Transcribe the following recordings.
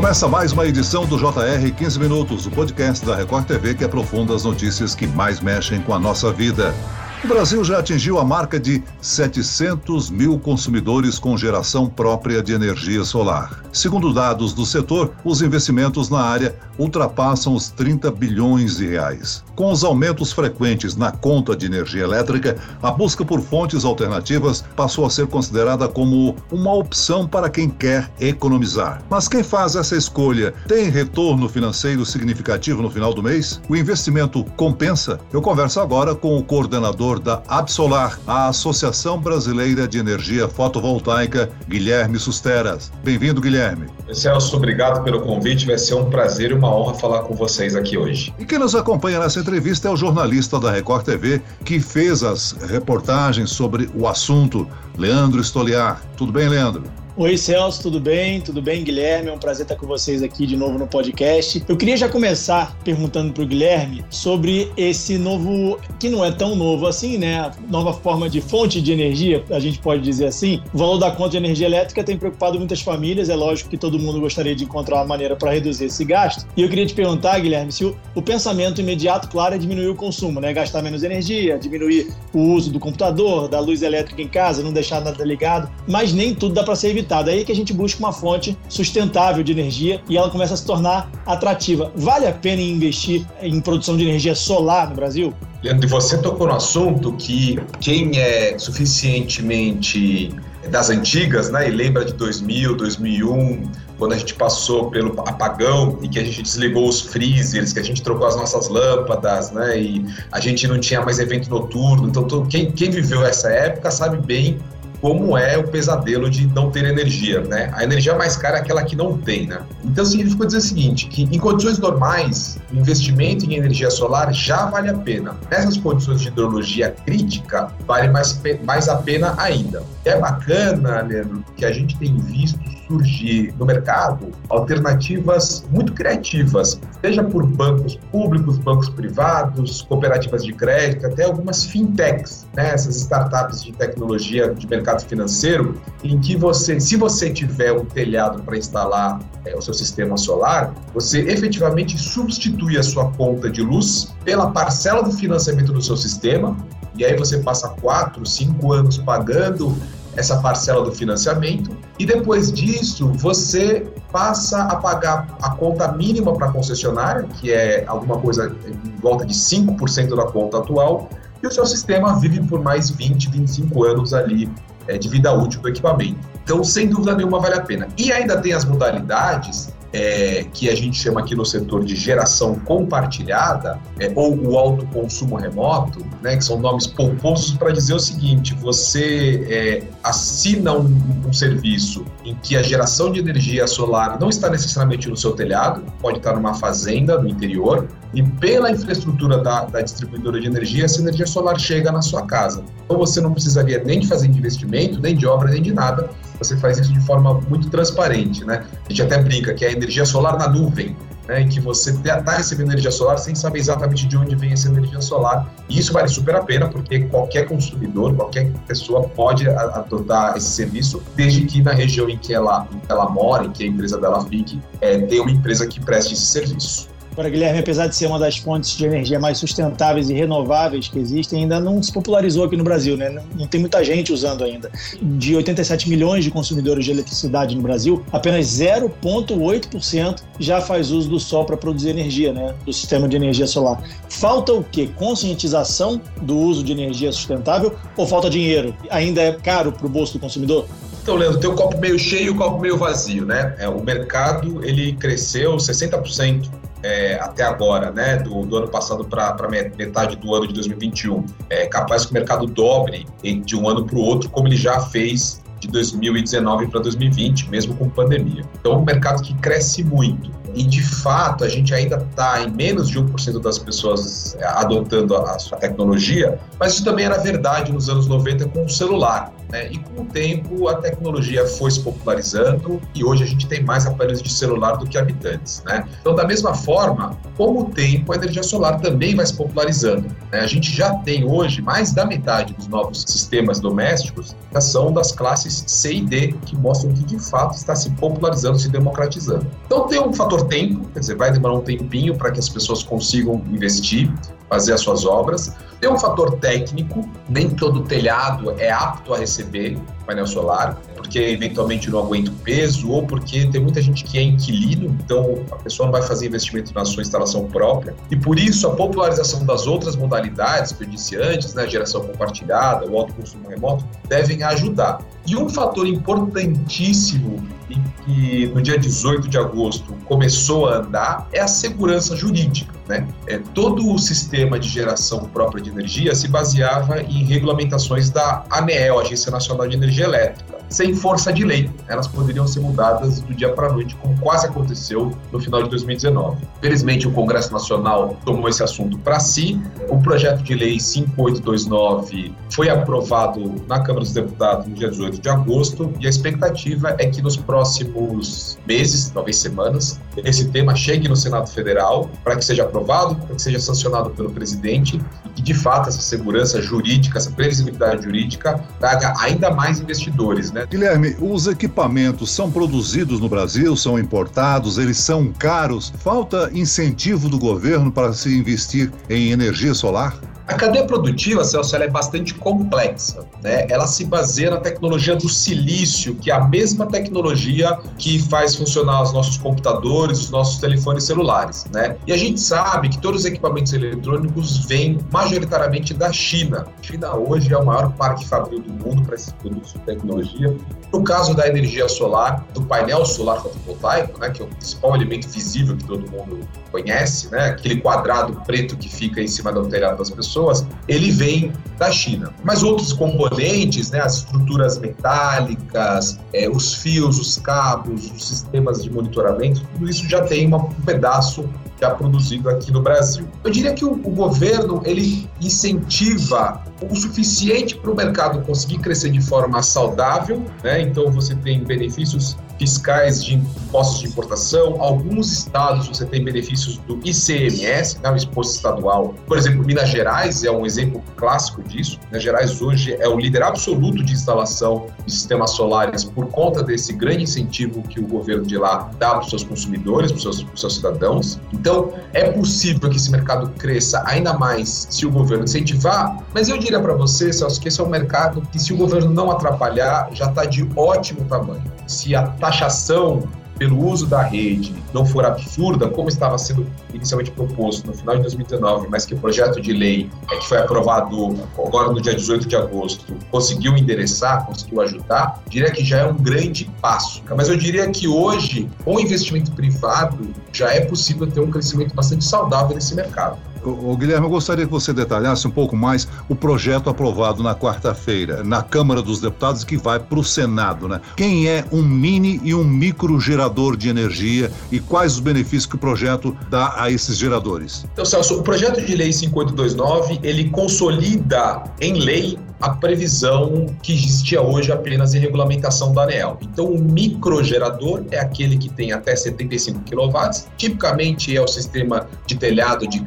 Começa mais uma edição do JR 15 Minutos, o podcast da Record TV que aprofunda as notícias que mais mexem com a nossa vida. O Brasil já atingiu a marca de 700 mil consumidores com geração própria de energia solar. Segundo dados do setor, os investimentos na área ultrapassam os 30 bilhões de reais. Com os aumentos frequentes na conta de energia elétrica, a busca por fontes alternativas passou a ser considerada como uma opção para quem quer economizar. Mas quem faz essa escolha tem retorno financeiro significativo no final do mês? O investimento compensa? Eu converso agora com o coordenador da Absolar, a Associação Brasileira de Energia Fotovoltaica, Guilherme Susteras. Bem-vindo, Guilherme. Celso, obrigado pelo convite. Vai ser um prazer e uma honra falar com vocês aqui hoje. E quem nos acompanha nessa entrevista é o jornalista da Record TV que fez as reportagens sobre o assunto, Leandro Stoliar. Tudo bem, Leandro? Oi, Celso, tudo bem? Tudo bem, Guilherme? É um prazer estar com vocês aqui de novo no podcast. Eu queria já começar perguntando para o Guilherme sobre esse novo, que não é tão novo assim, né? Nova forma de fonte de energia, a gente pode dizer assim. O valor da conta de energia elétrica tem preocupado muitas famílias. É lógico que todo mundo gostaria de encontrar uma maneira para reduzir esse gasto. E eu queria te perguntar, Guilherme, se o, o pensamento imediato, claro, é diminuir o consumo, né? Gastar menos energia, diminuir o uso do computador, da luz elétrica em casa, não deixar nada ligado. Mas nem tudo dá para ser limitado. É aí que a gente busca uma fonte sustentável de energia e ela começa a se tornar atrativa. Vale a pena investir em produção de energia solar no Brasil? Leandro, você tocou no assunto que quem é suficientemente das antigas, né, e lembra de 2000, 2001, quando a gente passou pelo apagão e que a gente desligou os freezers, que a gente trocou as nossas lâmpadas, né, e a gente não tinha mais evento noturno. Então, quem, quem viveu essa época sabe bem como é o pesadelo de não ter energia, né? A energia mais cara é aquela que não tem, né? Então significa dizer o seguinte, que em condições normais, o investimento em energia solar já vale a pena. Nessas condições de hidrologia crítica, vale mais, mais a pena ainda. É bacana, Leandro, que a gente tem visto surgir no mercado alternativas muito criativas, seja por bancos públicos, bancos privados, cooperativas de crédito, até algumas fintechs, né? essas startups de tecnologia de mercado financeiro, em que você, se você tiver um telhado para instalar é, o seu sistema solar, você efetivamente substitui a sua conta de luz pela parcela do financiamento do seu sistema, e aí você passa quatro, cinco anos pagando essa parcela do financiamento. E depois disso você passa a pagar a conta mínima para a concessionária, que é alguma coisa em volta de 5% da conta atual, e o seu sistema vive por mais 20, 25 anos ali é, de vida útil do equipamento. Então, sem dúvida nenhuma, vale a pena. E ainda tem as modalidades é, que a gente chama aqui no setor de geração compartilhada, é, ou o autoconsumo remoto, né, que são nomes pomposos para dizer o seguinte: você é, assina um, um, serviço em que a geração de energia solar não está necessariamente no seu telhado, pode estar numa fazenda no interior, e pela infraestrutura da, da distribuidora de energia, essa energia solar chega na sua casa. Então você não precisaria nem de fazer investimento, nem de obra, nem de nada você faz isso de forma muito transparente, né? A gente até brinca que é a energia solar na nuvem, né, em que você está recebendo energia solar sem saber exatamente de onde vem essa energia solar. E isso vale super a pena, porque qualquer consumidor, qualquer pessoa pode adotar esse serviço, desde que na região em que ela, ela mora, em que a empresa dela fique, é, tenha uma empresa que preste esse serviço. Agora, Guilherme, apesar de ser uma das fontes de energia mais sustentáveis e renováveis que existem, ainda não se popularizou aqui no Brasil, né? Não tem muita gente usando ainda. De 87 milhões de consumidores de eletricidade no Brasil, apenas 0,8% já faz uso do sol para produzir energia, né? Do sistema de energia solar. Falta o quê? Conscientização do uso de energia sustentável ou falta dinheiro? Ainda é caro para o bolso do consumidor? Então, Leandro, tem o copo meio cheio e o copo meio vazio, né? É, o mercado ele cresceu 60% é, até agora, né, do, do ano passado para metade do ano de 2021. É capaz que o mercado dobre de um ano para o outro, como ele já fez de 2019 para 2020, mesmo com pandemia. Então, é um mercado que cresce muito. e de fato a gente ainda está em menos de 1% das pessoas é, adotando a, sua tecnologia, mas isso também era verdade nos anos 90 com o celular. Né? E com o tempo a tecnologia foi se popularizando e hoje a gente tem mais aparelhos de celular do que habitantes. Né? Então, da mesma forma, com o tempo a energia solar também vai se popularizando. Né? A gente já tem hoje mais da metade dos novos sistemas domésticos são das classes C e D, que mostram que de fato está se popularizando, se democratizando. Então tem um fator tempo, quer dizer, vai demorar um tempinho para que as pessoas consigam investir, fazer as suas obras. Tem um fator técnico, nem todo telhado é apto a receber painel solar, porque eventualmente não aguenta o peso, ou porque tem muita gente que é inquilino, então a pessoa não vai fazer investimento na sua instalação própria. E por isso a popularização das outras modalidades que eu disse antes, né, geração compartilhada, o alto consumo remoto, devem ajudar. E um fator importantíssimo e que no dia 18 de agosto começou a andar é a segurança jurídica. Né? É, todo o sistema de geração própria de energia se baseava em regulamentações da ANEEL, Agência Nacional de Energia Elétrica sem força de lei. Elas poderiam ser mudadas do dia para a noite, como quase aconteceu no final de 2019. Felizmente, o Congresso Nacional tomou esse assunto para si. O projeto de lei 5829 foi aprovado na Câmara dos Deputados no dia 18 de agosto e a expectativa é que nos próximos meses, talvez semanas, esse tema chegue no Senado Federal para que seja aprovado, para que seja sancionado pelo presidente e que, de fato, essa segurança jurídica, essa previsibilidade jurídica traga ainda mais investidores, né? Né? Guilherme, os equipamentos são produzidos no Brasil, são importados, eles são caros. Falta incentivo do governo para se investir em energia solar? A cadeia produtiva, Celso, ela é bastante complexa. Né? Ela se baseia na tecnologia do silício, que é a mesma tecnologia que faz funcionar os nossos computadores, os nossos telefones celulares. Né? E a gente sabe que todos os equipamentos eletrônicos vêm majoritariamente da China. A China hoje é o maior parque fabril do mundo para esses produtos de tecnologia. No caso da energia solar, do painel solar fotovoltaico, né, que é o principal elemento visível que todo mundo conhece, né, aquele quadrado preto que fica em cima do telhado das pessoas, pessoas, ele vem da China. Mas outros componentes, né, as estruturas metálicas, é, os fios, os cabos, os sistemas de monitoramento, tudo isso já tem uma, um pedaço já produzido aqui no Brasil. Eu diria que o, o governo ele incentiva o suficiente para o mercado conseguir crescer de forma saudável, né? Então você tem benefícios fiscais de impostos de importação. Alguns estados você tem benefícios do ICMS, né, o imposto estadual. Por exemplo, Minas Gerais é um exemplo clássico disso. Minas Gerais hoje é o líder absoluto de instalação de sistemas solares por conta desse grande incentivo que o governo de lá dá para os seus consumidores, para os seus, seus cidadãos. Então, é possível que esse mercado cresça ainda mais se o governo incentivar, mas eu diria para você, Celso, que esse é um mercado que, se o governo não atrapalhar, já está de ótimo tamanho. Se a taxação pelo uso da rede não for absurda, como estava sendo inicialmente proposto no final de 2019, mas que o projeto de lei é que foi aprovado agora no dia 18 de agosto conseguiu endereçar, conseguiu ajudar, diria que já é um grande passo. Mas eu diria que hoje, com investimento privado, já é possível ter um crescimento bastante saudável nesse mercado. O, Guilherme, eu gostaria que você detalhasse um pouco mais o projeto aprovado na quarta-feira na Câmara dos Deputados que vai para o Senado, né? Quem é um mini e um micro gerador de energia e quais os benefícios que o projeto dá a esses geradores? Então, Celso, o projeto de lei 5829, ele consolida em lei a previsão que existia hoje apenas em regulamentação da ANEEL. Então, o microgerador é aquele que tem até 75 kW, tipicamente é o sistema de telhado de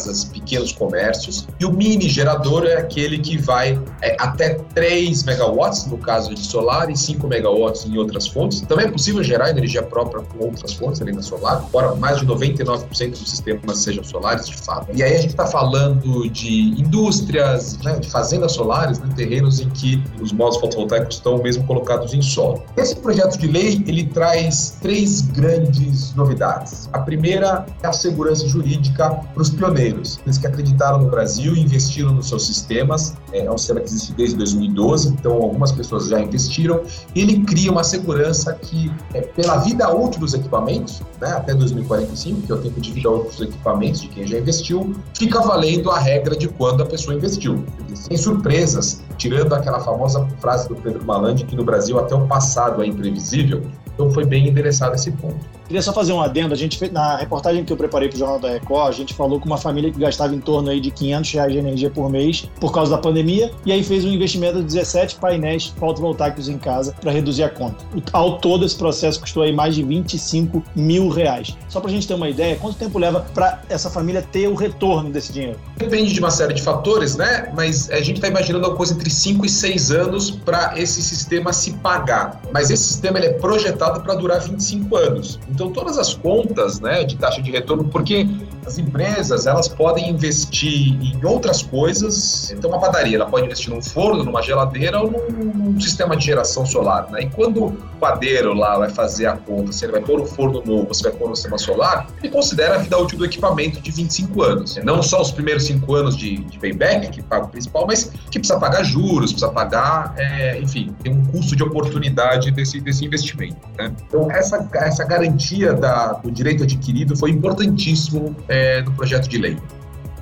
casas, pequenos comércios, e o mini gerador é aquele que vai é, até 3 megawatts, no caso de solar, e 5 megawatts em outras fontes. Também é possível gerar energia própria com outras fontes além da solar, embora mais de 99% dos sistemas sejam solares, de fato. E aí a gente está falando de indústrias, né, de fazendas solares, né, terrenos em que os módulos fotovoltaicos estão mesmo colocados em solo. Esse projeto de lei ele traz três grandes novidades. A primeira é a segurança jurídica para os pioneiros, aqueles que acreditaram no Brasil e investiram nos seus sistemas. É um sistema que existe desde 2012, então algumas pessoas já investiram. Ele cria uma segurança que, é, pela vida útil dos equipamentos, né, até 2045, que é o tempo de vida útil dos equipamentos de quem já investiu, fica valendo a regra de quando a pessoa investiu. Sem surpresas, tirando aquela famosa frase do Pedro Malandi que no Brasil até o passado é imprevisível, Então foi bem endereçado esse ponto. Queria só fazer um adendo. A gente na reportagem que eu preparei para o Jornal da Record, a gente falou com uma família que gastava em torno aí de 500 reais de energia por mês por causa da pandemia e aí fez um investimento de 17 painéis fotovoltaicos em casa para reduzir a conta. Ao todo, esse processo custou aí mais de 25 mil reais. Só para a gente ter uma ideia, quanto tempo leva para essa família ter o retorno desse dinheiro? Depende de uma série de fatores, né? Mas a gente está imaginando uma coisa entre 5 e 6 anos para esse sistema se pagar. Mas esse sistema ele é projetado para durar 25 anos. Então, todas as contas né, de taxa de retorno, porque as empresas elas podem investir em outras coisas. Então, uma padaria ela pode investir num forno, numa geladeira ou num, num sistema de geração solar. Né? E quando o padeiro lá vai fazer a conta, se ele vai pôr um forno novo, se vai pôr um sistema solar, ele considera a vida útil do equipamento de 25 anos. Não só os primeiros 5 anos de, de payback, que paga o principal, mas que precisa pagar juros, precisa pagar, é, enfim, tem um custo de oportunidade desse, desse investimento. Né? Então, essa, essa garantia da, do direito adquirido foi importantíssimo é, no projeto de lei.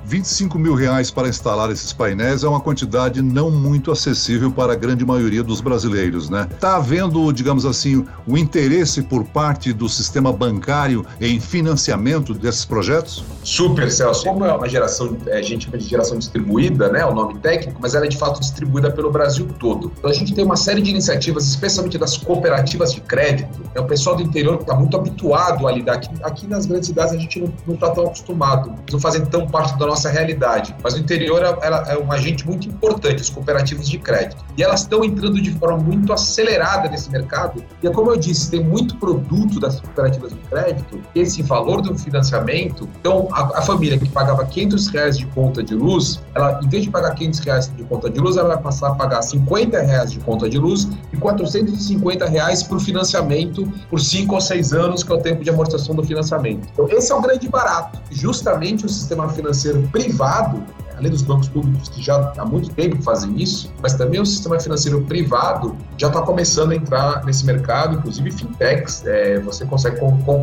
25 mil reais para instalar esses painéis é uma quantidade não muito acessível para a grande maioria dos brasileiros, né? Está havendo, digamos assim, o interesse por parte do sistema bancário em financiamento desses projetos? Super, Celso. Como é uma geração, é, a gente chama de geração distribuída, né? O nome técnico, mas ela é de fato distribuída pelo Brasil todo. Então a gente tem uma série de iniciativas, especialmente das cooperativas de crédito. É o pessoal do interior que está muito habituado a lidar. Aqui, aqui nas grandes cidades a gente não está tão acostumado, não fazem tão parte da nossa nossa realidade. Mas o interior é, é um agente muito importante, os cooperativos de crédito. E elas estão entrando de forma muito acelerada nesse mercado. E é como eu disse, tem muito produto das cooperativas de crédito, esse valor do financiamento. Então, a, a família que pagava 500 reais de conta de luz, ela, em vez de pagar 500 reais de conta de luz, ela vai passar a pagar 50 reais de conta de luz e 450 reais o financiamento por 5 ou 6 anos, que é o tempo de amortização do financiamento. Então, esse é o grande barato. Justamente o sistema financeiro privado além dos bancos públicos que já há muito tempo fazem isso, mas também o sistema financeiro privado já está começando a entrar nesse mercado, inclusive fintechs, é, você consegue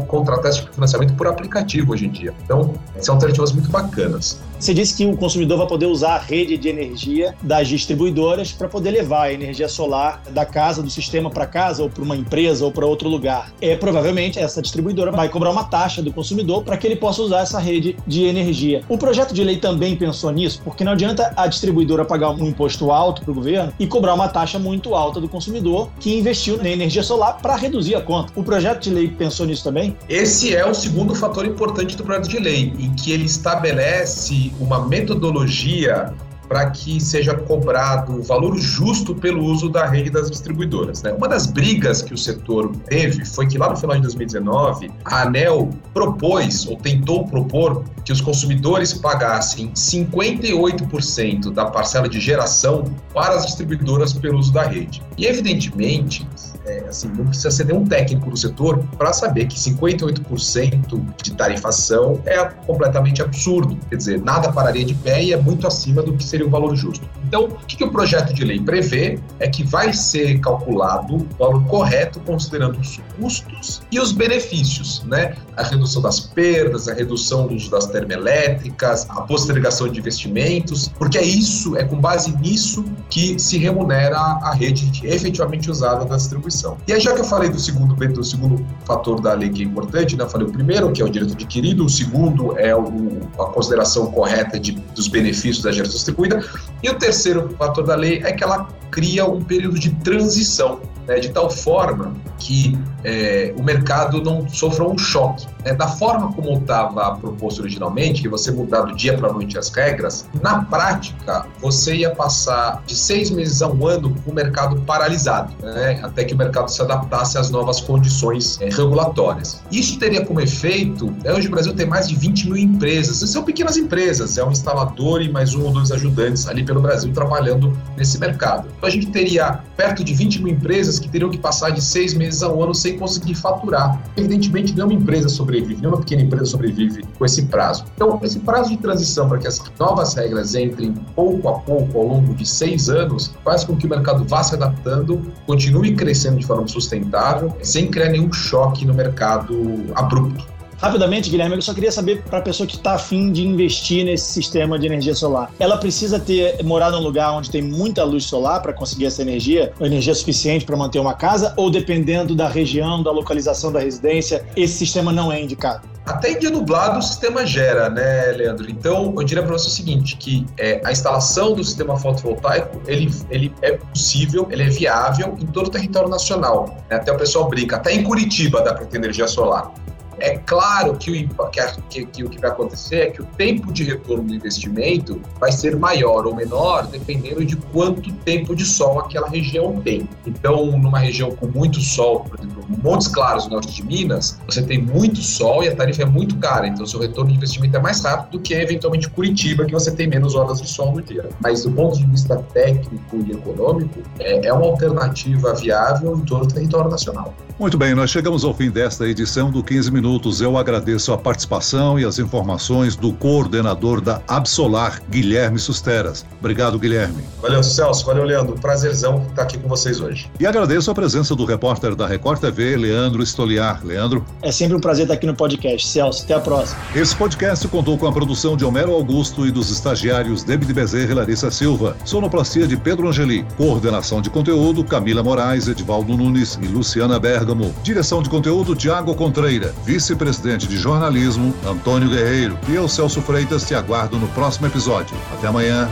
contratar esse tipo financiamento por aplicativo hoje em dia. Então, são alternativas muito bacanas. Você disse que o consumidor vai poder usar a rede de energia das distribuidoras para poder levar a energia solar da casa, do sistema para casa, ou para uma empresa, ou para outro lugar. É, provavelmente, essa distribuidora vai cobrar uma taxa do consumidor para que ele possa usar essa rede de energia. O projeto de lei também pensou nisso, porque não adianta a distribuidora pagar um imposto alto para o governo e cobrar uma taxa muito alta do consumidor que investiu na energia solar para reduzir a conta. O projeto de lei pensou nisso também? Esse é o segundo fator importante do projeto de lei, em que ele estabelece uma metodologia para que seja cobrado o valor justo pelo uso da rede das distribuidoras. Né? Uma das brigas que o setor teve foi que lá no final de 2019, a ANEL propôs, ou tentou propor, que os consumidores pagassem 58% da parcela de geração para as distribuidoras pelo uso da rede. E, evidentemente, é, assim, não precisa ser nenhum técnico do setor para saber que 58% de tarifação é completamente absurdo. Quer dizer, nada pararia de pé e é muito acima do que seria o valor justo. Então, o que, que o projeto de lei prevê é que vai ser calculado o valor correto considerando os custos e os benefícios, né? A redução das perdas, a redução do uso das termoelétricas, a postergação de investimentos, porque é isso, é com base nisso que se remunera a rede efetivamente usada da distribuição. E aí, já que eu falei do segundo, do segundo fator da lei que é importante, né? Eu falei o primeiro, que é o direito adquirido, o segundo é o, a consideração correta de, dos benefícios da geração distribuída, e o terceiro fator da lei é que ela cria um período de transição, né, de tal forma que é, o mercado não sofra um choque. Né? Da forma como estava proposto originalmente, que você mudar do dia para a noite as regras, na prática você ia passar de seis meses a um ano com o mercado paralisado, né? até que o mercado se adaptasse às novas condições é, regulatórias. Isso teria como efeito, né, hoje o Brasil tem mais de 20 mil empresas, são pequenas empresas, é um instalador e mais um ou dois ajudantes ali pelo Brasil trabalhando nesse mercado. Então a gente teria perto de 20 mil empresas que teriam que passar de seis meses a um ano sem conseguir faturar. Evidentemente, nenhuma empresa sobrevive, nenhuma pequena empresa sobrevive com esse prazo. Então, esse prazo de transição para que as novas regras entrem pouco a pouco ao longo de seis anos faz com que o mercado vá se adaptando, continue crescendo de forma sustentável, sem criar nenhum choque no mercado abrupto. Rapidamente, Guilherme, eu só queria saber para a pessoa que está afim de investir nesse sistema de energia solar, ela precisa ter morar num lugar onde tem muita luz solar para conseguir essa energia, energia suficiente para manter uma casa, ou dependendo da região, da localização da residência, esse sistema não é indicado? Até em dia nublado o sistema gera, né, Leandro? Então, eu diria para você o seguinte, que é, a instalação do sistema fotovoltaico, ele, ele é possível, ele é viável em todo o território nacional. Até o pessoal brinca, até em Curitiba dá para ter energia solar. É claro que o, que, que, o que vai acontecer é que o tempo de retorno do investimento vai ser maior ou menor, dependendo de quanto tempo de sol aquela região tem. Então, numa região com muito sol, por exemplo, Montes Claros, no norte de Minas, você tem muito sol e a tarifa é muito cara, então seu retorno de investimento é mais rápido do que eventualmente Curitiba, que você tem menos horas de sol no dia. Mas do ponto de vista técnico e econômico, é, é uma alternativa viável em todo o território nacional. Muito bem, nós chegamos ao fim desta edição do 15 Minutos. Eu agradeço a participação e as informações do coordenador da Absolar, Guilherme Susteras. Obrigado, Guilherme. Valeu, Celso. Valeu, Leandro. Prazerzão estar aqui com vocês hoje. E agradeço a presença do repórter da Record TV, Leandro Estoliar. Leandro. É sempre um prazer estar aqui no podcast. Celso, até a próxima. Esse podcast contou com a produção de Homero Augusto e dos estagiários David Bezerra e Larissa Silva. Sonoplastia de Pedro Angeli. Coordenação de conteúdo, Camila Moraes, Edvaldo Nunes e Luciana Berg. Bergamo. Direção de conteúdo, Tiago Contreira. Vice-presidente de jornalismo, Antônio Guerreiro. E eu, Celso Freitas, te aguardo no próximo episódio. Até amanhã.